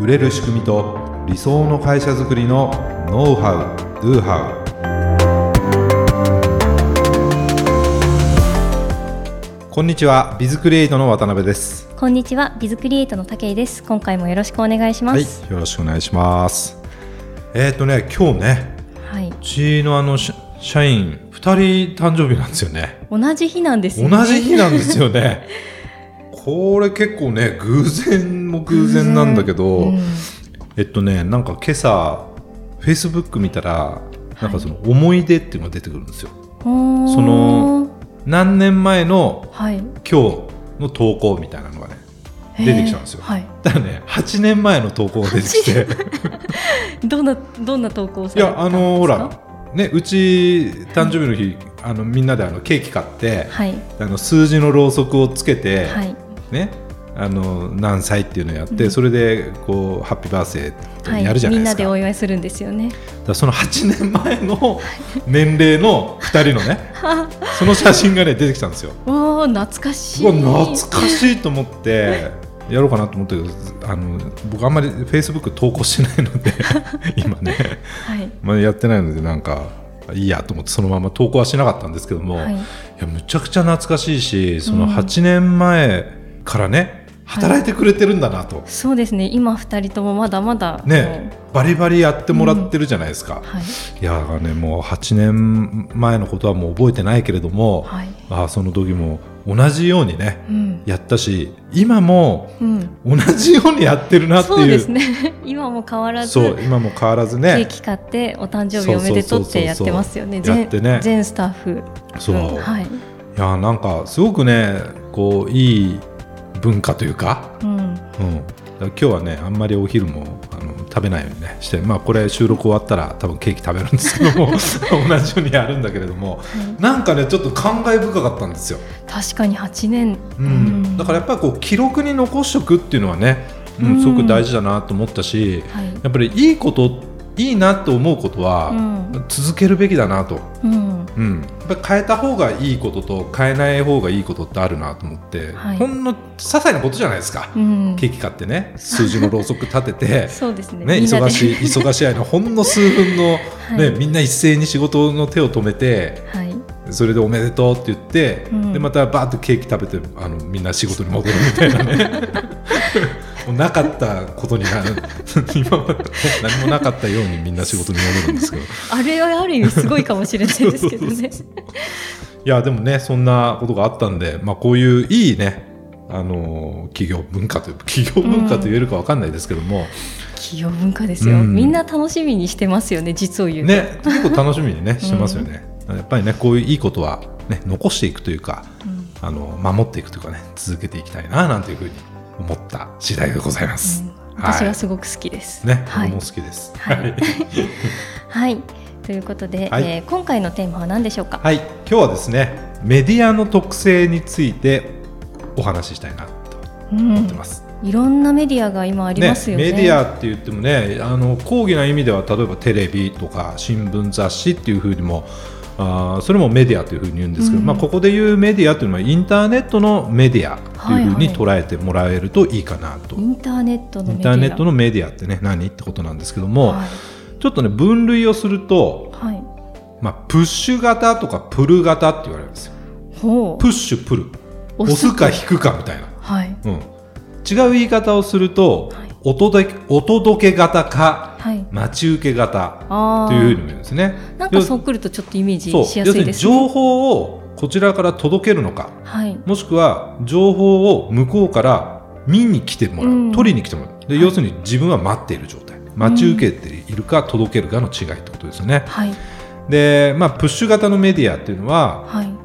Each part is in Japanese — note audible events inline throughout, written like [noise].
売れる仕組みと理想の会社づくりのノウハウ・ドゥハウこんにちはビズクリエイトの渡辺です。こんにちはビズクリエイトの武井です。今回もよろしくお願いします。はいよろしくお願いします。えっ、ー、とね今日ね、はい、うちのあの社員2人誕生日なんですよね。同じ日なんですよね。同じ日なんですよね [laughs] これ結構ね偶然も偶然なんだけど、うん、えっとねなんか今朝フェイスブック見たらなんかその思い出っていうのが出てくるんですよ。はい、その何年前の今日の投稿みたいなのがね、出てきちゃうんですよ。はい、だからね8年前の投稿が出てきて。[laughs] どんなどんな投稿いやあのほらねうち誕生日の日、はい、あのみんなであのケーキ買って、はい、あの数字のろうそくをつけて、はいねあの何歳っていうのをやって、うん、それでこうハッピーバースデーやるじゃないですか、はい、みんなでお祝いするんですよね。だその8年前の年齢の2人のね [laughs] その写真がね出てきたんですよ。お懐かしい。懐かしいと思ってやろうかなと思ってあの僕あんまりフェイスブック投稿してないので [laughs] 今ね、はい、まあやってないのでなんかいいやと思ってそのまま投稿はしなかったんですけども、はい、いやむちゃくちゃ懐かしいしその8年前、からね働いてくれてるんだなと、はい、そうですね。今2人ともまだまだねバリバリやってもらってるじゃないですか、うん。はい、いやねもう8年前のことはもう覚えてないけれども、はい、あその時も同じようにね、うん、やったし今も同じようにやってるなっていう、うん、そうですね。[laughs] 今も変わらずそう今も変わらずね。ケーキ買ってお誕生日おめでとうってやってますよね。やってね。全スタッフ。そう、はい、いやなんかすごくねこういい文化というか,、うん。うん、今日はねあんまりお昼もあの食べないようにねして、まあ、これ収録終わったら多分ケーキ食べるんですけども [laughs] 同じようにやるんだけれども、はい、なんかねちょっと感慨深かったんですよ。確かに8年、うん、だからやっぱりこう記録に残しておくっていうのはね、うん、すごく大事だなと思ったし、はい、やっぱりいいこといいなと思うことは続けるべきだなと、うん、うん、やっぱ変えた方がいいことと変えない方がいいことってあるなと思って、はい、ほんの些細なことじゃないですか、うん、ケーキ買ってね数字のろうそく立てて。[laughs] そうですね、ね、忙しい忙しい間ほんの数分の、ね、はい、みんな一斉に仕事の手を止めて、はい、それでおめでとうって言って、うん、でまたバーッとケーキ食べてあのみんな仕事に戻るみたいなね [laughs] なかったことになる。[laughs] 今まで何もなかったようにみんな仕事に戻るんですけど。あれはある意味すごいかもしれないですけどね。いやでもねそんなことがあったんで、まあ、こういういいねあの企業文化という企業文化と言えるか分かんないですけども、うん、企業文化ですよ、うん、みんな楽しみにしてますよね実を言うと。ね結構楽しみにね [laughs] してますよね、うん、やっぱりねこういういいことはね残していくというか、あの守っていくというかね続けていきたいななんていうふうに思った次第でございます。うん、私はすごく好きです。ね、はい、僕も好きです。はい。[laughs] はい。ということで、はい、えー、今回のテーマは何でしょうか？はい。今日はですね、メディアの特性についてお話ししたいなと思ってます。うん、いろんなメディアが今ありますよね、ね、メディアって言ってもねあの講義な意味では例えばテレビとか新聞雑誌っていうふうにもあそれもメディアというふうに言うんですけど、うん、まあ、ここで言うメディアというのはインターネットのメディアというふうに捉えてもらえるといいかなと、はいはい、インターネットのメディア。インターネットのメディアってね何ってことなんですけども、はい、ちょっとね分類をすると、はい。まあ、プッシュ型とかプル型って言われるんですよ。プッシュプル。押すか引くかみたいな、はい。うん、違う言い方をすると、はいお届けお届け型か、はい、待ち受け型というふうにも言うんですね。なんかそうくるとちょっとイメージしやすいです、ね、情報をこちらから届けるのか、はい、もしくは情報を向こうから見に来てもらう、うん、取りに来てもらう。で、はい、要するに自分は待っている状態。待ち受けているか届けるかの違いってことですよね。はい、で、まあ、プッシュ型のメディアっていうのは、はい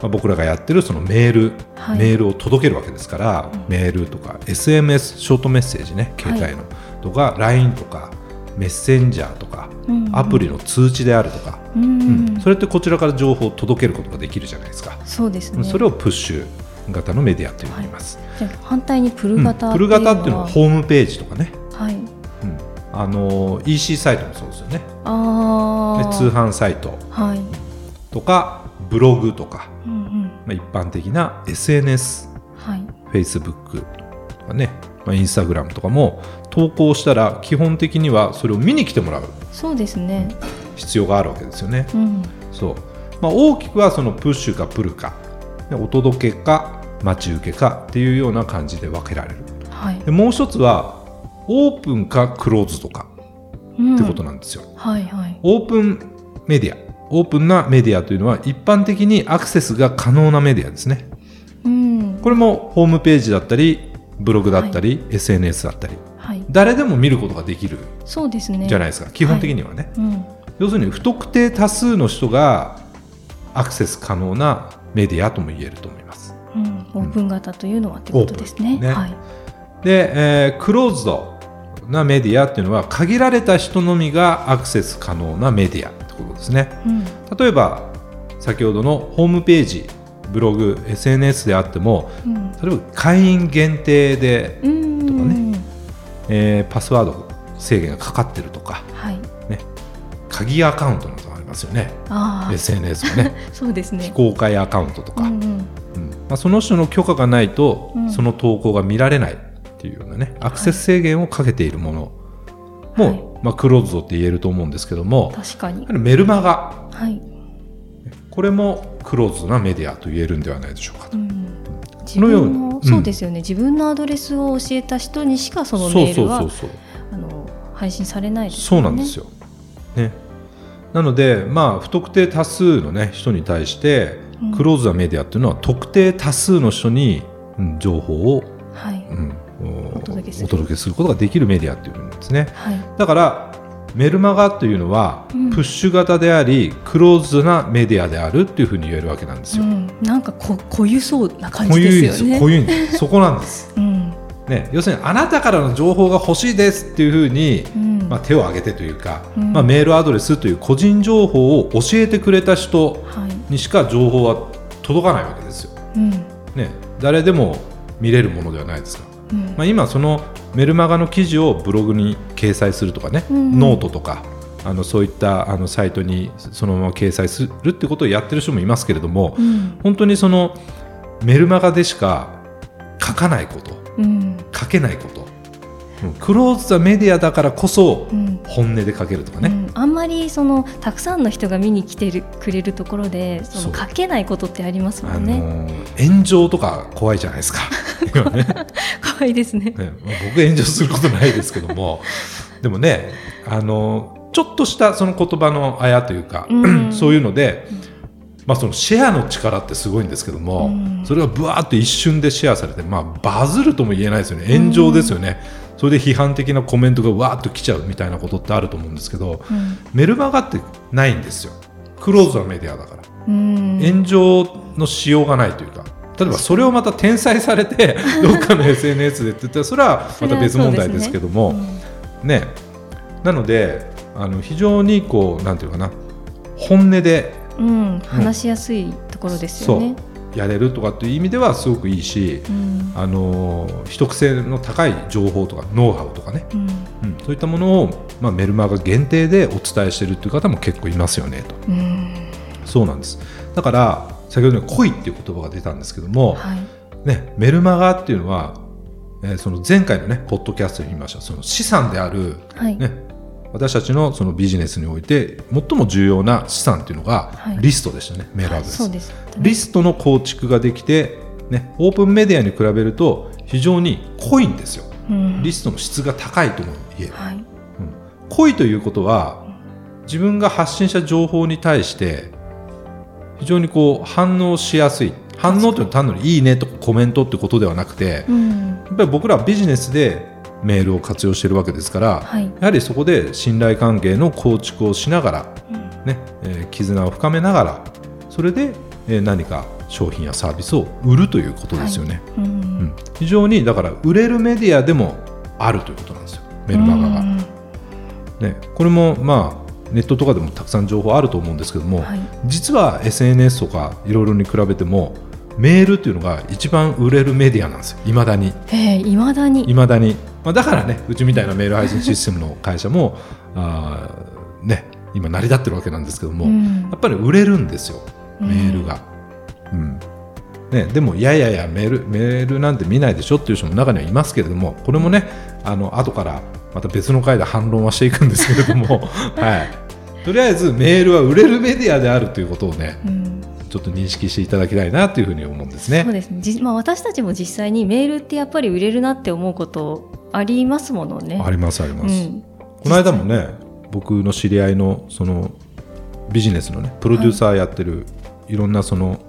まあ、僕らがやってるそのメール、はい、メールを届けるわけですから、うん、メールとか SMS ショートメッセージね携帯の、はい、とか LINE とかメッセンジャーとか、うんうん、アプリの通知であるとか、うん、うん、それってこちらから情報を届けることができるじゃないですか。そうですね。それをプッシュ型のメディアと言います、はい、反対にプル型、うん、プル型っていうのはホームページとかね、はい。うん、あの EC サイトもそうですよね。あ通販サイト、はい、とかブログとか、まあ、一般的な SNS、はい、Facebook とかね、まあ、インスタグラムとかも投稿したら基本的にはそれを見に来てもらう。そうですね。必要があるわけですよね。うん、そう。まあ、大きくはそのプッシュかプルかお届けか待ち受けかっていうような感じで分けられる、はい、でもう一つはオープンかクローズとかってことなんですよ、うん、はいはい、オープンメディアオープンなメディアというのは一般的にアクセスが可能なメディアですね、うん、これもホームページだったりブログだったり、はい、SNS だったり、はい、誰でも見ることができるそうですね。じゃないですか基本的にはね、はい。うん、要するに不特定多数の人がアクセス可能なメディアとも言えると思います、うん、オープン型というのはことですね、ね、はい、で、えー、クローズドなメディアっていうのは限られた人のみがアクセス可能なメディアことですね、うん、例えば先ほどのホームページブログ SNS であっても、うん、例えば会員限定でとかね、えー、パスワード制限がかかってるとか、はい、ね、鍵アカウントなどありますよね。SNS はね。[laughs] そうですね。非公開アカウントとか、うんうん。うん。まあ、その人の許可がないと、その投稿が見られないっていうようなねアクセス制限をかけているものも、はい、まあ、クローズドって言えると思うんですけども確かに。メルマガ、はい、これもクローズドなメディアと言えるんではないでしょうかと。うん。自分の、そうですよね、自分のアドレスを教えた人にしかそのメールは配信されないですね。そうなんですよ、ね、なので、まあ、不特定多数の、ね、人に対して、クローズなメディアっていうのは特定多数の人に、うん、情報を、はい。うん、お届けすることができるメディアっていうんですね、はい、だからメルマガというのは、プッシュ型でありクローズなメディアであるっていうふうに言えるわけなんですよ、うん、なんかこ濃ゆそうな感じですよね。濃ゆいそこなんです、うん。ね、要するにあなたからの情報が欲しいですっていうふうに、ん、まあ、手を挙げてというか、うん、まあ、メールアドレスという個人情報を教えてくれた人にしか情報は届かないわけですよ。ね、誰でも見れるものではないですか。まあ、今そのメルマガの記事をブログに掲載するとかね、うん。うん、ノートとかあのそういったあのサイトにそのまま掲載するってことをやってる人もいますけれども、うん、本当にそのメルマガでしか書かないこと、うん、書けないことクローズザメディアだからこそ本音で書けるとかね、あんまりそのたくさんの人が見に来てるくれるところでその書けないことってありますもんね、あのー、炎上とか怖いじゃないですか。ね、[laughs] 怖いですね。ね、僕炎上することないですけども。[laughs] でもねあのちょっとしたその言葉のあやというか、うん、[clears throat] そういうので、まあ、そのシェアの力ってすごいんですけども、それがぶわーっと一瞬でシェアされて、まあ、バズるとも言えないですよね。炎上ですよね。それで批判的なコメントがわーっと来ちゃうみたいなことってあると思うんですけど、うん、メルマガってないんですよ。クローズなメディアだから。炎上のしようがないというか例えばそれをまた転載されて [laughs] どっかの SNS でって言ったらそれはまた別問題ですけどもね,、なのであの非常にこうなんていうかな本音で、うん、話しやすいところですよね。やれるとかっていう意味ではすごくいいし、うん、あの秘匿性の高い情報とかノウハウとかね、うん、うん、そういったものを、まあ、メルマガ限定でお伝えしているっていう方も結構いますよねと、うん、そうなんです。だから先ほどの「恋」っていう言葉が出たんですけども、はい、ね、メルマガっていうのは、えー、その前回のねポッドキャストに言いましたその資産である、はい、ね、私たちのそのビジネスにおいて最も重要な資産っていうのがリストでしたね、はい、メールアドレス、はいね、リストの構築ができて、ね、オープンメディアに比べると非常に濃いんですよ、うん、リストの質が高いとも言える、はい。うん、濃いということは自分が発信した情報に対して非常にこう反応しやすい。反応というのは単なるいいねとかコメントってことではなくて、うん、やっぱり僕らはビジネスでメールを活用しているわけですから、はい、やはりそこで信頼関係の構築をしながら、ねえー、絆を深めながらそれで、えー、何か商品やサービスを売るということですよね、はい、うん、うん、非常にだから売れるメディアでもあるということなんですよ。メルマガが、ね、これもまあネットとかでもたくさん情報あると思うんですけども、はい、実は SNS とかいろいろに比べてもメールっていうのが一番売れるメディアなんですよ。いまだに。いまだに。いまだに。まあ、だからねうちみたいなメール配信システムの会社もあ、ね、今成り立ってるわけなんですけども、うん、やっぱり売れるんですよ。メールが。うん、ね、でもいやいやいやメールメールなんて見ないでしょっていう人も中にはいますけれどもこれもねあの後からまた別の回で反論はしていくんですけれども、[laughs] はい、とりあえずメールは売れるメディアであるということをね、うん、ちょっと認識していただきたいなというふうに思うんですね。そうですね。まあ、私たちも実際にメールってやっぱり売れるなって思うことありますものね。ありますあります。うん、この間もね僕の知り合いのそのビジネスのねプロデューサーやってる、はい、いろんなその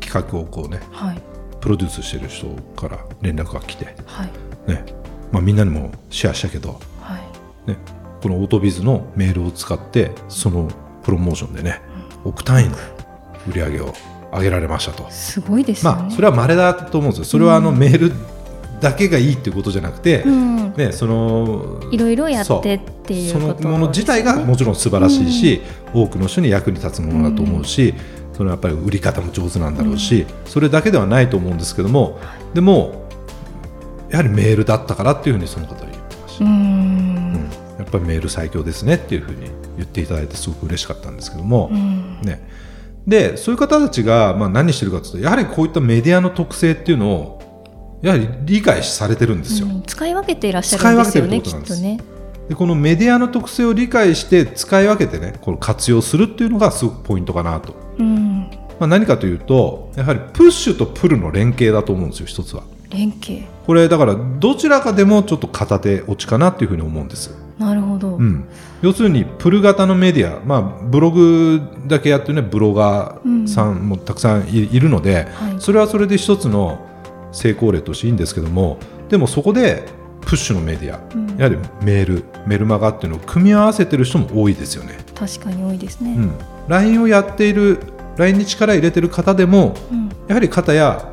企画をこうね、はい、プロデュースしてる人から連絡が来て、はい。ね。まあ、みんなにもシェアしたけど、はい。ね、このオートビズのメールを使ってそのプロモーションでね、うん、億単位の売り上げを上げられましたと。すごいです、ね、まあ、それは稀だと思うんですよ。それはあのメールだけがいいっていうことじゃなくて、うん、ね、そのいろいろやってっていうそのもの自体がもちろん素晴らしいし、うん、多くの人に役に立つものだと思うし、うん、そのやっぱり売り方も上手なんだろうし、それだけではないと思うんですけどもでもやはりメールだったからっていうふうにその方は言ってました、ぱりメール最強ですねっていうふうに言っていただいてすごく嬉しかったんですけども、ね、でそういう方たちがまあ何してるかというとやはりこういったメディアの特性っていうのをやはり理解されてるんですよ、うん、使い分けていらっしゃるんですよねきっとね。でこのメディアの特性を理解して使い分けてねこの活用するっていうのがすごくポイントかなと、うん。まあ、何かというとやはりプッシュとプルの連携だと思うんですよ一つは。連携。これだからどちらかでもちょっと片手落ちかなっていうふうに思うんですなるほど、うん、要するにプル型のメディア、まあ、ブログだけやってるねブロガーさんもたくさんいるので、うんはい、それはそれで一つの成功例としていいんですけどもでもそこでプッシュのメディア、うん、やはりメールメルマガっていうのを組み合わせてる人も多いですよね。確かに多いですね、うん、LINE をやっている LINE に力入れてる方でも、うん、やはり方や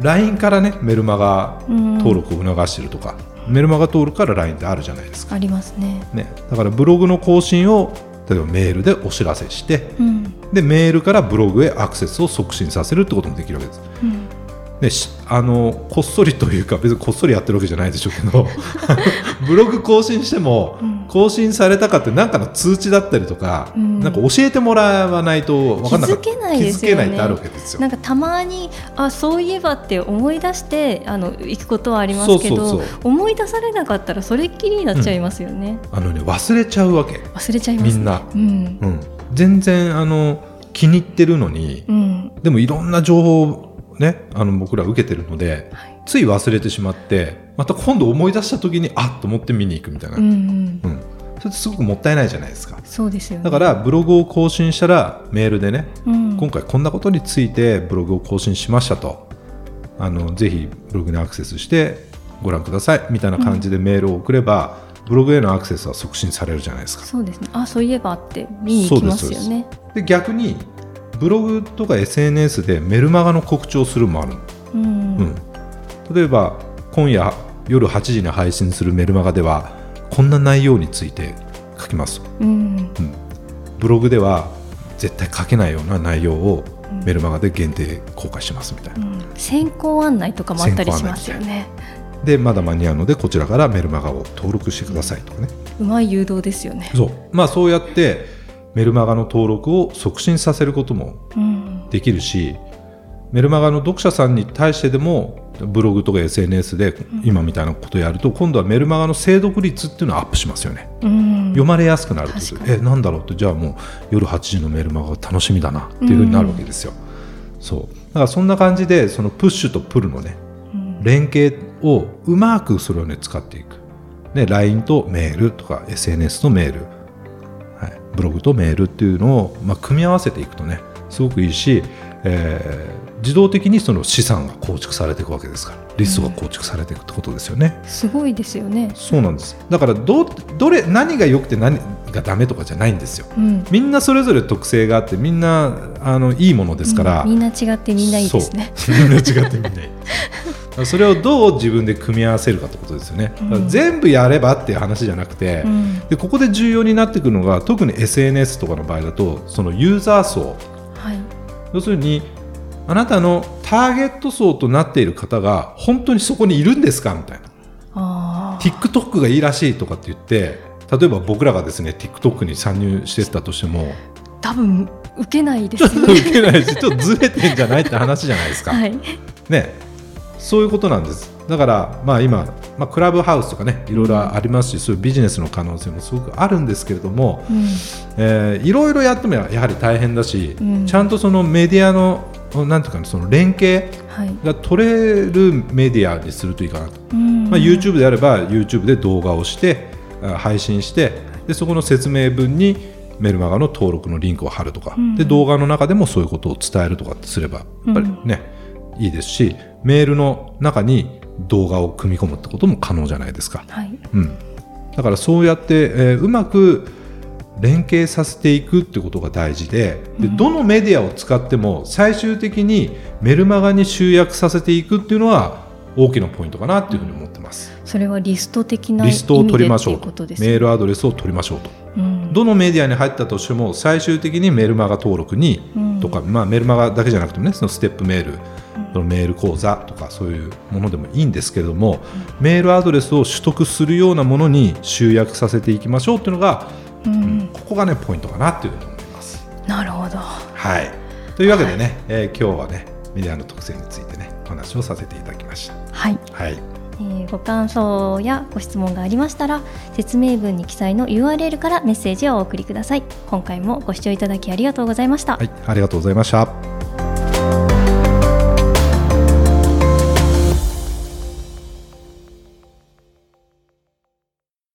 LINE からねメルマガ登録を促してるとか、メルマガ登録から LINE ってあるじゃないですか。ありますね。ね。だからブログの更新を例えばメールでお知らせして、でメールからブログへアクセスを促進させるってこともできるわけです、ね、あのこっそりというか別にこっそりやってるわけじゃないでしょうけど [laughs] ブログ更新しても、更新されたかって何かの通知だったりとか、うん、なんか教えてもらわないと分かんなか気づけないですよね。ってあるわけですよ。なんかたまにあそういえばって思い出してあの行くことはありますけど思い出されなかったらそれっきりになっちゃいますよね、うん、あのね忘れちゃうわけ。忘れちゃいます、ね、みんな、うん。うん、全然あの気に入ってるのに、うん、でもいろんな情報ね、あの僕ら受けてるので、はい、つい忘れてしまってまた今度思い出した時にあっと思って見に行くみたいな、うん、うん。うん、それってすごくもったいないじゃないですか。そうですよ、ね、だからブログを更新したらメールでね、うん、今回こんなことについてブログを更新しましたと。あのぜひブログにアクセスしてご覧くださいみたいな感じでメールを送れば、ブログへのアクセスは促進されるじゃないですか。そうですね。あそういえばって見に行きますよね。で逆にブログとか SNS でメルマガの告知をするもある、うん、うん、例えば今夜夜8時に配信するメルマガではこんな内容について書きます、うん、うん、ブログでは絶対書けないような内容をメルマガで限定公開しますみたいな、うん、先行案内とかもあったりしますよね。でまだ間に合うのでこちらからメルマガを登録してくださいとかね、うまい誘導ですよね。そう。まあそうやってメルマガの登録を促進させることもできるし、うん、メルマガの読者さんに対してでもブログとか SNS で今みたいなことをやると、うん、今度はメルマガの精読率っていうのはアップしますよね、うん、読まれやすくなるという。えなんだろうとじゃあもう夜8時のメルマガが楽しみだなっていうふうになるわけですよ、そう。だからそんな感じでそのプッシュとプルのね、連携をうまくそれをね使っていく、ね、LINE とメールとか SNS とメールブログとメールっていうのを、まあ、組み合わせていくとねすごくいいし、え、自動的にその資産が構築されていくわけですからリストが構築されていくってことですよね、うん、すごいですよね。そうなんです。だからどどれ何が良くて何がダメとかじゃないんですよ、うん、みんなそれぞれ特性があってみんなあのいいものですから、うん、みんな違ってみんないいですね。[laughs] みんな違ってみんないい。[laughs] それをどう自分で組み合わせるかってことですよね、うん、全部やればっていう話じゃなくて、うん、でここで重要になってくるのが特に SNS とかの場合だとそのユーザー層、はい、要するにあなたのターゲット層となっている方が本当にそこにいるんですか？みたいな。TikTok がいいらしいとかって言って例えば僕らがですね TikTok に参入してたとしても多分受けないです、ね、ちょっと受けないし [laughs] ちょっとずれてんじゃないって話じゃないですか。はい、ね。そういうことなんです。だからまあ今、まあ、クラブハウスとかねいろいろありますし、うん、そういうビジネスの可能性もすごくあるんですけれども、うん、えー、いろいろやってもやはり大変だし、うん、ちゃんとそのメディアのなんていうかその連携が取れるメディアにするといいかなと、はい、まあ、YouTube であれば YouTube で動画をして配信してでそこの説明文にメルマガの登録のリンクを貼るとか、で動画の中でもそういうことを伝えるとかってすればやっぱりね、いいですしメールの中に動画を組み込むってことも可能じゃないですか。はい、うん、だからそうやって、えー、うまく連携させていくってことが大事ででどのメディアを使っても最終的にメルマガに集約させていくっていうのは大きなポイントかなっていうふうに思ってます。それはリスト的なリストを取りましょうと、ね、メールアドレスを取りましょうと、うん、どのメディアに入ったとしても最終的にメルマガ登録に、うん、とか、まあ、メルマガだけじゃなくてもねそのステップメールそのメール講座とかそういうものでもいいんですけれども、メールアドレスを取得するようなものに集約させていきましょうっていうのが、うん、ここがねポイントかなっていうふうに思います。なるほど、はい、というわけでね、はい、えー、今日はねメディアの特性についてねお話をさせていただきました。はい、はい。えー、ご感想やご質問がありましたら説明文に記載の URL からメッセージをお送りください。今回もご視聴いただきありがとうございました、はい、ありがとうございました